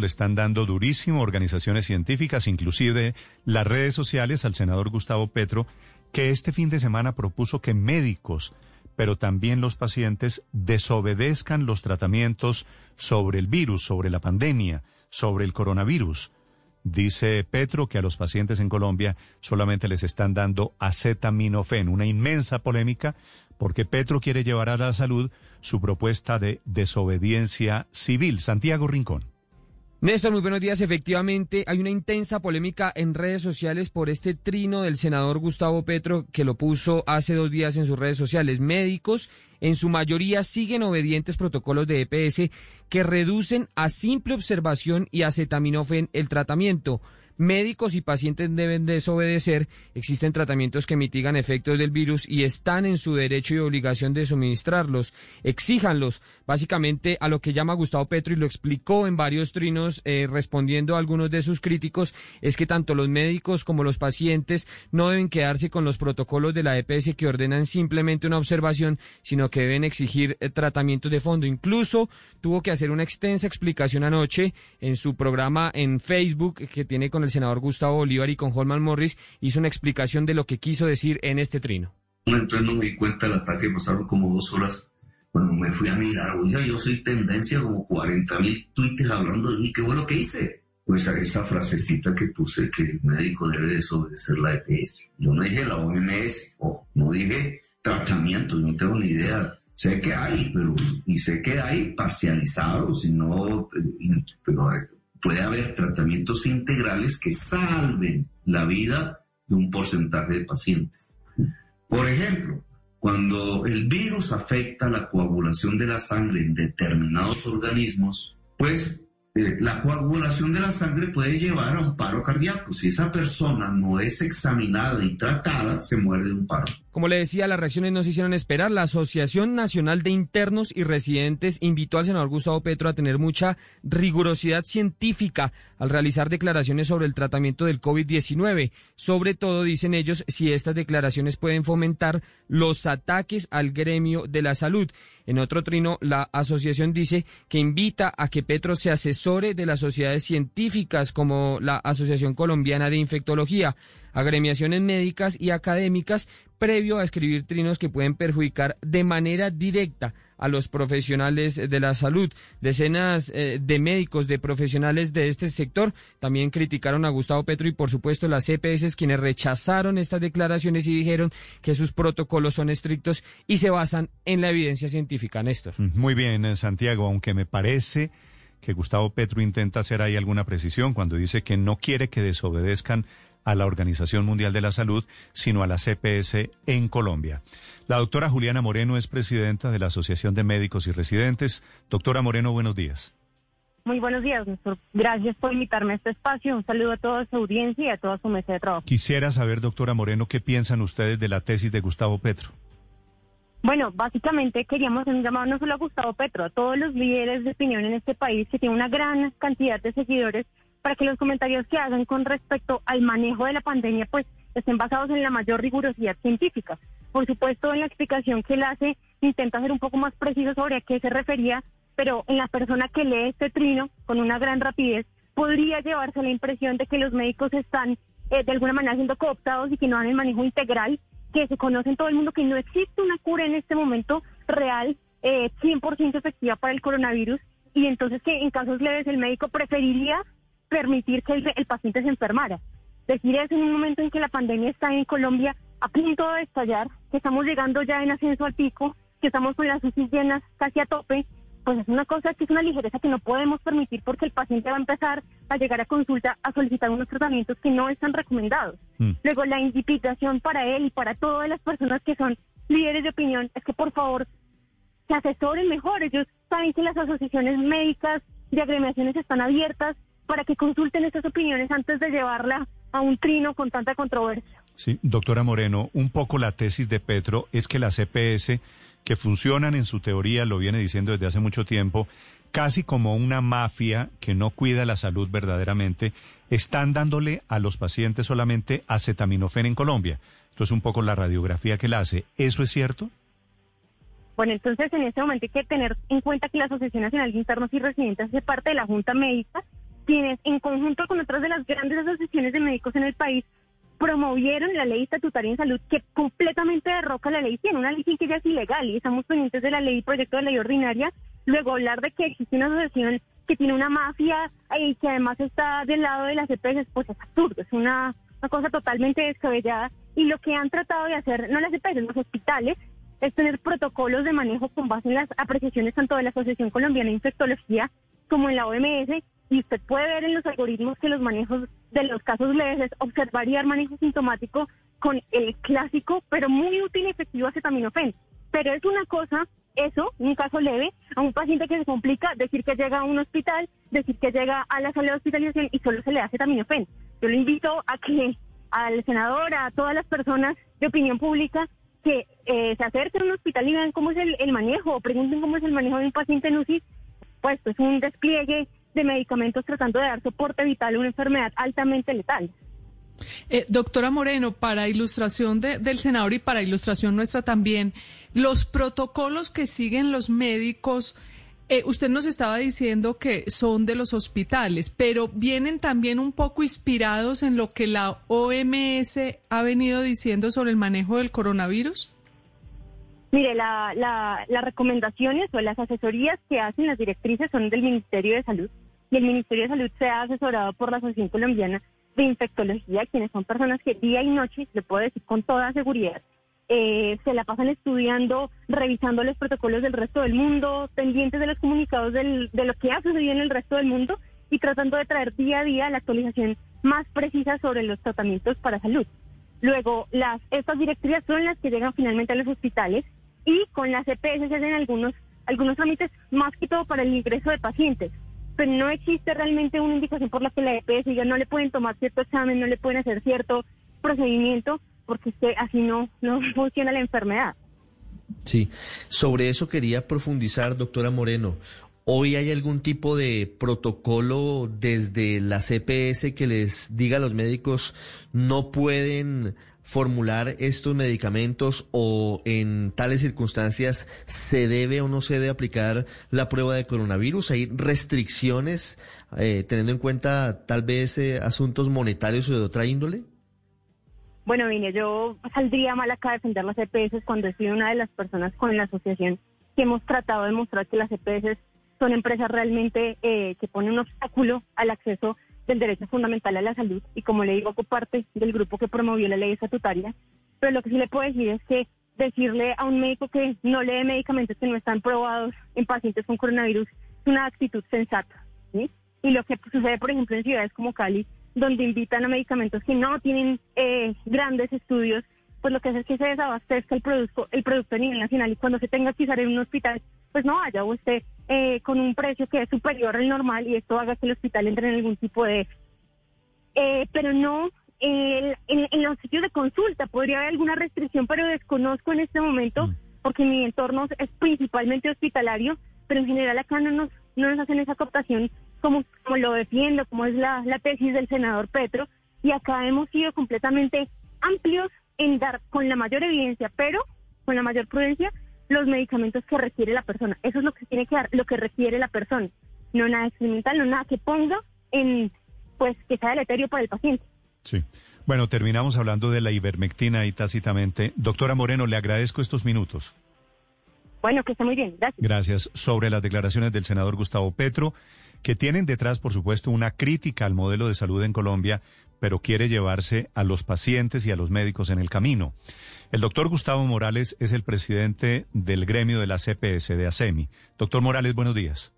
le están dando durísimo organizaciones científicas, inclusive las redes sociales, al senador Gustavo Petro, que este fin de semana propuso que médicos, pero también los pacientes, desobedezcan los tratamientos sobre el virus, sobre la pandemia, sobre el coronavirus. Dice Petro que a los pacientes en Colombia solamente les están dando acetaminofén, una inmensa polémica porque Petro quiere llevar a la salud su propuesta de desobediencia civil. Santiago Rincón. Néstor, muy buenos días. Efectivamente, hay una intensa polémica en redes sociales por este trino del senador Gustavo Petro que lo puso hace dos días en sus redes sociales. Médicos, en su mayoría, siguen obedientes protocolos de EPS que reducen a simple observación y acetaminofén el tratamiento. Médicos y pacientes deben desobedecer. Existen tratamientos que mitigan efectos del virus y están en su derecho y obligación de suministrarlos. Exíjanlos. Básicamente a lo que llama Gustavo Petro y lo explicó en varios trinos eh, respondiendo a algunos de sus críticos es que tanto los médicos como los pacientes no deben quedarse con los protocolos de la EPS que ordenan simplemente una observación, sino que deben exigir eh, tratamientos de fondo. Incluso tuvo que hacer una extensa explicación anoche en su programa en Facebook que tiene con el senador Gustavo Bolívar y con Holman Morris, hizo una explicación de lo que quiso decir en este trino. Entonces no me di cuenta del ataque, pasaron como dos horas. Bueno, me fui a mirar, oiga, yo soy tendencia, como 40 mil tweets hablando de mí, ¿qué bueno que hice? Pues a esa frasecita que puse que el médico debe desobedecer la EPS. Yo no dije la OMS, o no dije tratamiento, no tengo ni idea. Sé que hay, pero y sé que hay parcializados, y no, eh, pero puede haber tratamientos integrales que salven la vida de un porcentaje de pacientes. Por ejemplo, cuando el virus afecta la coagulación de la sangre en determinados organismos, pues eh, la coagulación de la sangre puede llevar a un paro cardíaco. Si esa persona no es examinada y tratada, se muere de un paro. Como le decía, las reacciones no se hicieron esperar. La Asociación Nacional de Internos y Residentes invitó al senador Gustavo Petro a tener mucha rigurosidad científica al realizar declaraciones sobre el tratamiento del COVID-19. Sobre todo, dicen ellos, si estas declaraciones pueden fomentar los ataques al gremio de la salud. En otro trino, la asociación dice que invita a que Petro se asesore de las sociedades científicas como la Asociación Colombiana de Infectología agremiaciones médicas y académicas previo a escribir trinos que pueden perjudicar de manera directa a los profesionales de la salud. Decenas eh, de médicos, de profesionales de este sector también criticaron a Gustavo Petro y por supuesto las EPS quienes rechazaron estas declaraciones y dijeron que sus protocolos son estrictos y se basan en la evidencia científica, Néstor. Muy bien, eh, Santiago, aunque me parece que Gustavo Petro intenta hacer ahí alguna precisión cuando dice que no quiere que desobedezcan a la Organización Mundial de la Salud, sino a la CPS en Colombia. La doctora Juliana Moreno es presidenta de la Asociación de Médicos y Residentes. Doctora Moreno, buenos días. Muy buenos días, doctor. Gracias por invitarme a este espacio. Un saludo a toda su audiencia y a toda su mesa de trabajo. Quisiera saber, doctora Moreno, qué piensan ustedes de la tesis de Gustavo Petro. Bueno, básicamente queríamos hacer un llamado no solo a Gustavo Petro, a todos los líderes de opinión en este país que tienen una gran cantidad de seguidores para que los comentarios que hagan con respecto al manejo de la pandemia pues estén basados en la mayor rigurosidad científica. Por supuesto, en la explicación que él hace intenta ser un poco más preciso sobre a qué se refería, pero en la persona que lee este trino con una gran rapidez podría llevarse la impresión de que los médicos están eh, de alguna manera siendo cooptados y que no dan el manejo integral, que se conoce en todo el mundo que no existe una cura en este momento real, eh, 100% efectiva para el coronavirus, y entonces que en casos leves el médico preferiría permitir que el, paciente se enfermara. Decir eso en un momento en que la pandemia está en Colombia a punto de estallar, que estamos llegando ya en ascenso al pico, que estamos con las UCI llenas casi a tope, pues es una cosa que es una ligereza que no podemos permitir porque el paciente va a empezar a llegar a consulta a solicitar unos tratamientos que no están recomendados. Mm. Luego la invitación para él y para todas las personas que son líderes de opinión es que por favor se asesoren mejor. Ellos saben que las asociaciones médicas de agremiaciones están abiertas para que consulten estas opiniones antes de llevarla a un trino con tanta controversia. Sí, doctora Moreno, un poco la tesis de Petro es que las CPS que funcionan en su teoría, lo viene diciendo desde hace mucho tiempo, casi como una mafia que no cuida la salud verdaderamente, están dándole a los pacientes solamente acetaminofén en Colombia. Entonces, un poco la radiografía que la hace. ¿Eso es cierto? Bueno, entonces en este momento hay que tener en cuenta que la Asociación Nacional de Internos y Residentes hace parte de la Junta Médica quienes en conjunto con otras de las grandes asociaciones de médicos en el país promovieron la ley estatutaria en salud que completamente derroca la ley 100, una ley que ya es ilegal y estamos pendientes de la ley, proyecto de ley ordinaria, luego hablar de que existe una asociación que tiene una mafia y que además está del lado de las EPS, pues es absurdo, es una, cosa totalmente descabellada y lo que han tratado de hacer, no las EPS, los hospitales, es tener protocolos de manejo con base en las apreciaciones tanto de la Asociación Colombiana de Infectología como en la OMS y usted puede ver en los algoritmos que los manejos de los casos leves es observar y dar manejo sintomático con el clásico, pero muy útil y efectivo acetaminofén. Pero es una cosa, eso, un caso leve, a un paciente que se complica, decir que llega a un hospital, decir que llega a la sala de hospitalización y solo se le da acetaminofén. Yo le invito a que al senador, a todas las personas de opinión pública, que eh, se acerquen a un hospital y vean cómo es el, manejo, o pregunten cómo es el manejo de un paciente en UCI, pues es un despliegue de medicamentos tratando de dar soporte vital a una enfermedad altamente letal. Eh, doctora Moreno, para ilustración del senador y para ilustración nuestra también, los protocolos que siguen los médicos, eh, usted nos estaba diciendo que son de los hospitales, pero vienen también un poco inspirados en lo que la OMS ha venido diciendo sobre el manejo del coronavirus. Mire, la, las recomendaciones o las asesorías que hacen las directrices son del Ministerio de Salud y el Ministerio de Salud se ha asesorado por la Asociación Colombiana de Infectología, quienes son personas que día y noche, le puedo decir con toda seguridad, eh, se la pasan estudiando, revisando los protocolos del resto del mundo, pendientes de los comunicados de lo que ha sucedido en el resto del mundo y tratando de traer día a día la actualización más precisa sobre los tratamientos para salud. Luego, las, estas directrices son las que llegan finalmente a los hospitales y con las EPS se hacen algunos, algunos trámites más que todo para el ingreso de pacientes pero no existe realmente una indicación por la que la EPS ya no le pueden tomar cierto examen, no le pueden hacer cierto procedimiento, porque así no, no funciona la enfermedad. Sí, sobre eso quería profundizar, doctora Moreno. ¿Hoy hay algún tipo de protocolo desde la CPS que les diga a los médicos no pueden formular estos medicamentos o en tales circunstancias se debe o no se debe aplicar la prueba de coronavirus? ¿Hay restricciones eh, teniendo en cuenta tal vez eh, asuntos monetarios o de otra índole? Bueno, vine, yo saldría mal acá a defender las EPS cuando soy una de las personas con la asociación que hemos tratado de mostrar que las EPS son empresas realmente eh, que ponen un obstáculo al acceso del derecho fundamental a la salud y como le digo, hago parte del grupo que promovió la ley estatutaria, pero lo que sí le puedo decir es que decirle a un médico que no lee medicamentos que no están probados en pacientes con coronavirus es una actitud sensata. Y lo que sucede, por ejemplo, en ciudades como Cali, donde invitan a medicamentos que no tienen eh, grandes estudios, pues lo que hace es que se desabastezca el producto, el producto a nivel nacional y cuando se tenga que usar en un hospital, pues no vaya usted eh, con un precio que es superior al normal y esto haga que el hospital entre en algún tipo de... Eh, pero no, en, los sitios de consulta podría haber alguna restricción, pero desconozco en este momento mm. porque mi entorno es principalmente hospitalario, pero en general acá no nos, no nos hacen esa cooptación como, como lo defiendo, como es la, la tesis del senador Petro, y acá hemos sido completamente amplios en dar con la mayor evidencia, pero con la mayor prudencia, los medicamentos que requiere la persona. Eso es lo que tiene que dar, lo que requiere la persona. No nada experimental, no nada que ponga en, pues, que sea deleterio para el paciente. Sí. Bueno, terminamos hablando de la ivermectina y tácitamente. Doctora Moreno, le agradezco estos minutos. Bueno, que esté muy bien. Gracias. Gracias. Sobre las declaraciones del senador Gustavo Petro, que tienen detrás, por supuesto, una crítica al modelo de salud en Colombia, pero quiere llevarse a los pacientes y a los médicos en el camino. El doctor Gustavo Morales es el presidente del gremio de la CPS de ASEMI. Doctor Morales, buenos días.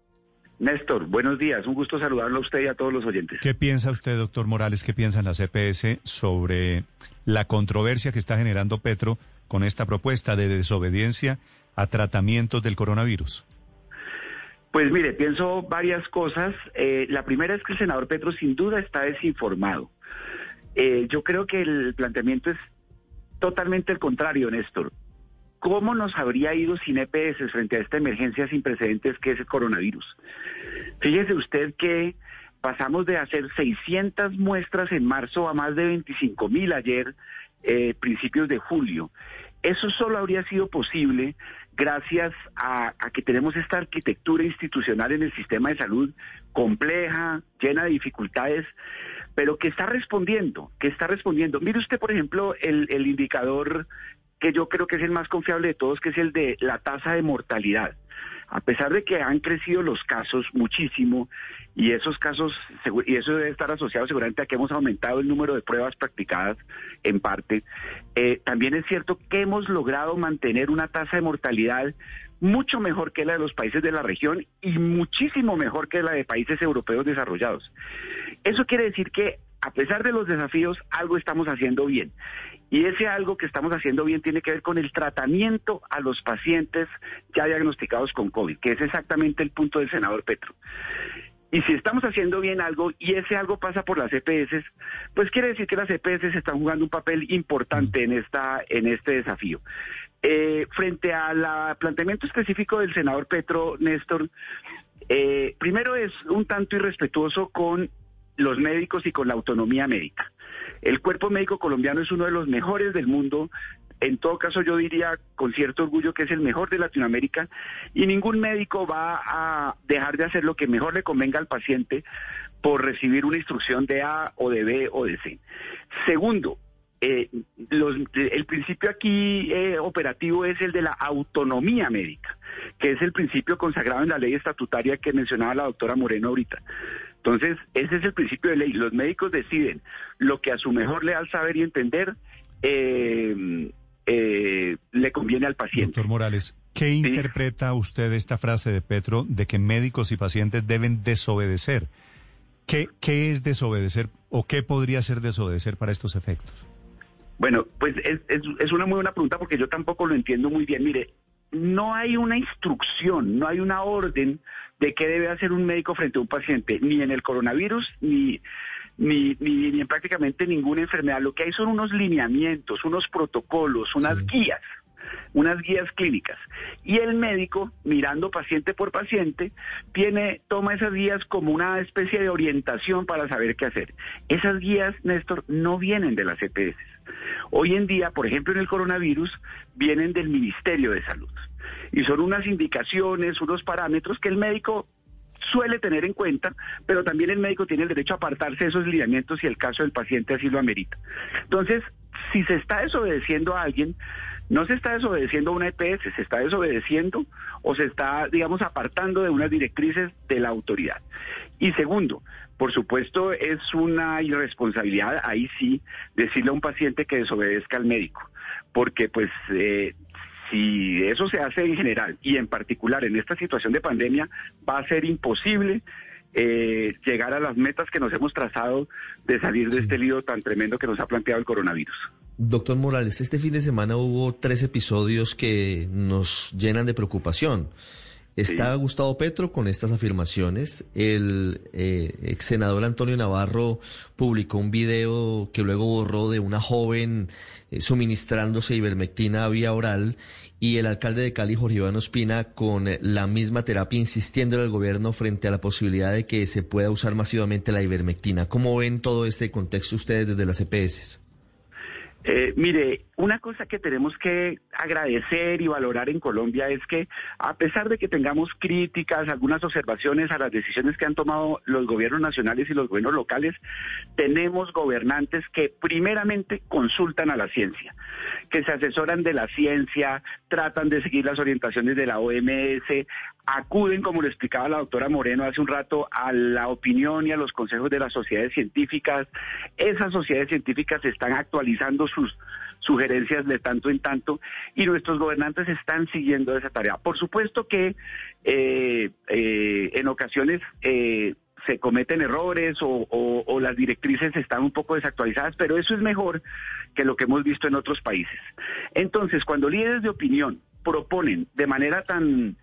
Néstor, buenos días. Un gusto saludarlo a usted y a todos los oyentes. ¿Qué piensa usted, doctor Morales, qué piensa en la CPS sobre la controversia que está generando Petro con esta propuesta de desobediencia a tratamientos del coronavirus? Pues mire, pienso varias cosas. Eh, la primera es que el senador Petro sin duda está desinformado. Eh, yo creo que el planteamiento es totalmente el contrario, Néstor. ¿Cómo nos habría ido sin EPS frente a esta emergencia sin precedentes que es el coronavirus? Fíjese usted que pasamos de hacer 600 muestras en marzo a más de 25 mil ayer, eh, principios de julio. Eso solo habría sido posible gracias a, que tenemos esta arquitectura institucional en el sistema de salud compleja, llena de dificultades, pero que está respondiendo, que está respondiendo. Mire usted, por ejemplo, el, el indicador que yo creo que es el más confiable de todos, que es el de la tasa de mortalidad. A pesar de que han crecido los casos muchísimo y esos casos, y eso debe estar asociado seguramente a que hemos aumentado el número de pruebas practicadas en parte, eh, también es cierto que hemos logrado mantener una tasa de mortalidad mucho mejor que la de los países de la región y muchísimo mejor que la de países europeos desarrollados. Eso quiere decir que a pesar de los desafíos, algo estamos haciendo bien. Y ese algo que estamos haciendo bien tiene que ver con el tratamiento a los pacientes ya diagnosticados con COVID, que es exactamente el punto del senador Petro. Y si estamos haciendo bien algo y ese algo pasa por las EPS, pues quiere decir que las EPS están jugando un papel importante en esta en este desafío. Eh, frente al planteamiento específico del senador Petro Néstor, eh, primero es un tanto irrespetuoso con los médicos y con la autonomía médica. El cuerpo médico colombiano es uno de los mejores del mundo. En todo caso, yo diría con cierto orgullo que es el mejor de Latinoamérica y ningún médico va a dejar de hacer lo que mejor le convenga al paciente por recibir una instrucción de A o de B o de C. Segundo, eh, el principio aquí eh, operativo es el de la autonomía médica, que es el principio consagrado en la ley estatutaria que mencionaba la doctora Moreno ahorita. Entonces, ese es el principio de ley. Los médicos deciden lo que a su mejor leal saber y entender eh, eh, le conviene al paciente. Doctor Morales, ¿qué interpreta usted esta frase de Petro de que médicos y pacientes deben desobedecer? ¿Qué, qué es desobedecer o qué podría ser desobedecer para estos efectos? Bueno, pues es, es, es una muy buena pregunta porque yo tampoco lo entiendo muy bien. Mire, no hay una instrucción, no hay una orden de qué debe hacer un médico frente a un paciente, ni en el coronavirus, ni, ni, ni, en prácticamente ninguna enfermedad. Lo que hay son unos lineamientos, unos protocolos, unas guías unas guías clínicas. Y el médico, mirando paciente por paciente, tiene, toma esas guías como una especie de orientación para saber qué hacer. Esas guías, Néstor, no vienen de las EPS. Hoy en día, por ejemplo, en el coronavirus, vienen del Ministerio de Salud. Y son unas indicaciones, unos parámetros que el médico suele tener en cuenta, pero también el médico tiene el derecho a apartarse de esos lineamientos si el caso del paciente así lo amerita. Entonces, si se está desobedeciendo a alguien, no se está desobedeciendo a una EPS, se está desobedeciendo o se está, digamos, apartando de unas directrices de la autoridad. Y segundo, por supuesto, es una irresponsabilidad, ahí sí, decirle a un paciente que desobedezca al médico, porque pues eh, si eso se hace en general y en particular en esta situación de pandemia, va a ser imposible eh, llegar a las metas que nos hemos trazado de salir de este lío tan tremendo que nos ha planteado el coronavirus. Doctor Morales, este fin de semana hubo tres episodios que nos llenan de preocupación. Está Gustavo Petro con estas afirmaciones. El eh, ex senador Antonio Navarro publicó un video que luego borró de una joven eh, suministrándose ivermectina vía oral y el alcalde de Cali, Jorge Iván Ospina, con la misma terapia insistiendo al gobierno frente a la posibilidad de que se pueda usar masivamente la ivermectina. ¿Cómo ven todo este contexto ustedes desde las EPS? Eh, mire, una cosa que tenemos que agradecer y valorar en Colombia es que a pesar de que tengamos críticas, algunas observaciones a las decisiones que han tomado los gobiernos nacionales y los gobiernos locales, tenemos gobernantes que primeramente consultan a la ciencia, que se asesoran de la ciencia, tratan de seguir las orientaciones de la OMS, acuden, como le explicaba la doctora Moreno hace un rato, a la opinión y a los consejos de las sociedades científicas. Esas sociedades científicas están actualizando sus sugerencias de tanto en tanto y nuestros gobernantes están siguiendo esa tarea. Por supuesto que eh, eh, en ocasiones eh, se cometen errores o, las directrices están un poco desactualizadas, pero eso es mejor que lo que hemos visto en otros países. Entonces, cuando líderes de opinión proponen de manera tan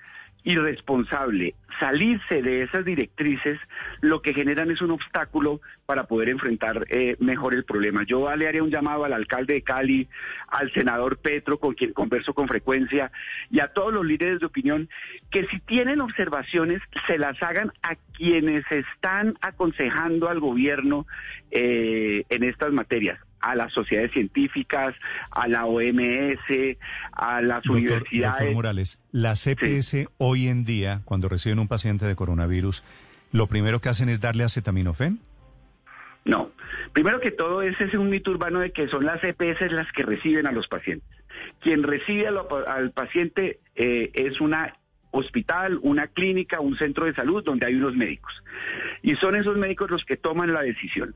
irresponsable salirse de esas directrices, lo que generan es un obstáculo para poder enfrentar eh, mejor el problema. Yo le haría un llamado al alcalde de Cali, al senador Petro, con quien converso con frecuencia, y a todos los líderes de opinión, que si tienen observaciones, se las hagan a quienes están aconsejando al gobierno eh, en estas materias a las sociedades científicas, a la OMS, a las universidades. Doctor Morales, la CPS hoy en día, cuando reciben un paciente de coronavirus, ¿lo primero que hacen es darle acetaminofén? No. Primero que todo, ese es un mito urbano de que son las EPS las que reciben a los pacientes. Quien recibe al, paciente eh, es una hospital, una clínica, un centro de salud donde hay unos médicos. Y son esos médicos los que toman la decisión.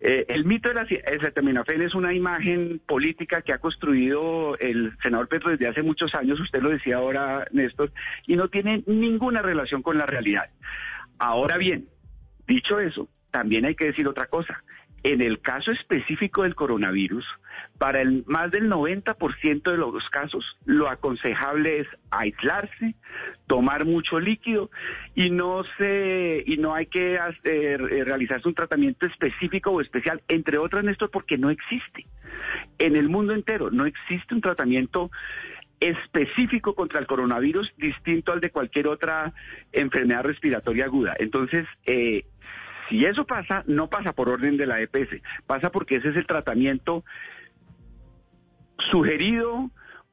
Eh, el mito de la acetaminofén es una imagen política que ha construido el senador Petro desde hace muchos años, usted lo decía ahora, Néstor, y no tiene ninguna relación con la realidad. Ahora bien, dicho eso, también hay que decir otra cosa. En el caso específico del coronavirus, para el más del 90% de los casos, lo aconsejable es aislarse, tomar mucho líquido y no se y no hay que hacer, eh, realizarse un tratamiento específico o especial, entre otras, Néstor, porque no existe. En el mundo entero no existe un tratamiento específico contra el coronavirus distinto al de cualquier otra enfermedad respiratoria aguda. Entonces, eh, si eso pasa, no pasa por orden de la EPS, pasa porque ese es el tratamiento sugerido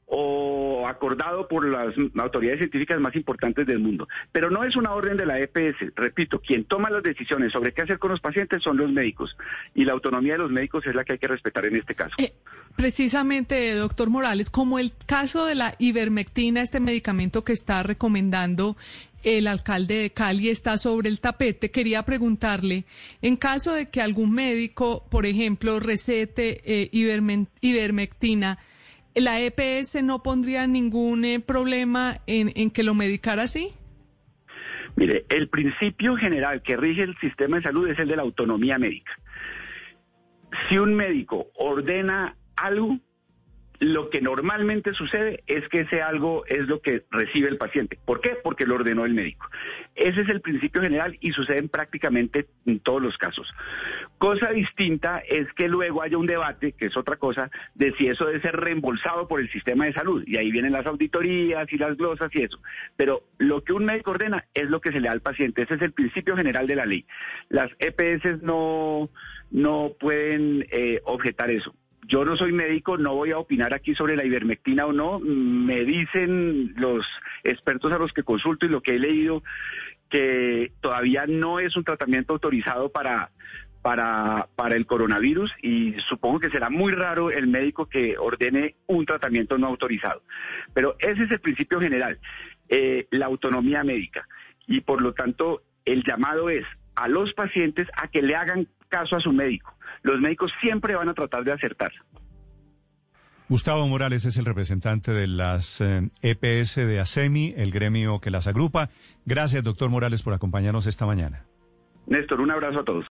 o acordado por las autoridades científicas más importantes del mundo. Pero no es una orden de la EPS. Repito, quien toma las decisiones sobre qué hacer con los pacientes son los médicos. Y la autonomía de los médicos es la que hay que respetar en este caso. Eh, precisamente, doctor Morales, como el caso de la ivermectina, este medicamento que está recomendando el alcalde de Cali está sobre el tapete, quería preguntarle, en caso de que algún médico, por ejemplo, recete eh, ivermectina, ¿la EPS no pondría ningún eh, problema en, en que lo medicara así? Mire, el principio general que rige el sistema de salud es el de la autonomía médica. Si un médico ordena algo, lo que normalmente sucede es que ese algo es lo que recibe el paciente. ¿Por qué? Porque lo ordenó el médico. Ese es el principio general y sucede en prácticamente en todos los casos. Cosa distinta es que luego haya un debate, que es otra cosa, de si eso debe ser reembolsado por el sistema de salud. Y ahí vienen las auditorías y las glosas y eso. Pero lo que un médico ordena es lo que se le da al paciente. Ese es el principio general de la ley. Las EPS no, no pueden eh, objetar eso. Yo no soy médico, no voy a opinar aquí sobre la ivermectina o no. Me dicen los expertos a los que consulto y lo que he leído que todavía no es un tratamiento autorizado para, para, para el coronavirus y supongo que será muy raro el médico que ordene un tratamiento no autorizado. Pero ese es el principio general, eh, la autonomía médica. Y por lo tanto, el llamado es a los pacientes a que le hagan caso a su médico. Los médicos siempre van a tratar de acertar. Gustavo Morales es el representante de las EPS eh, e de ASEMI, el gremio que las agrupa. Gracias, doctor Morales, por acompañarnos esta mañana. Néstor, un abrazo a todos.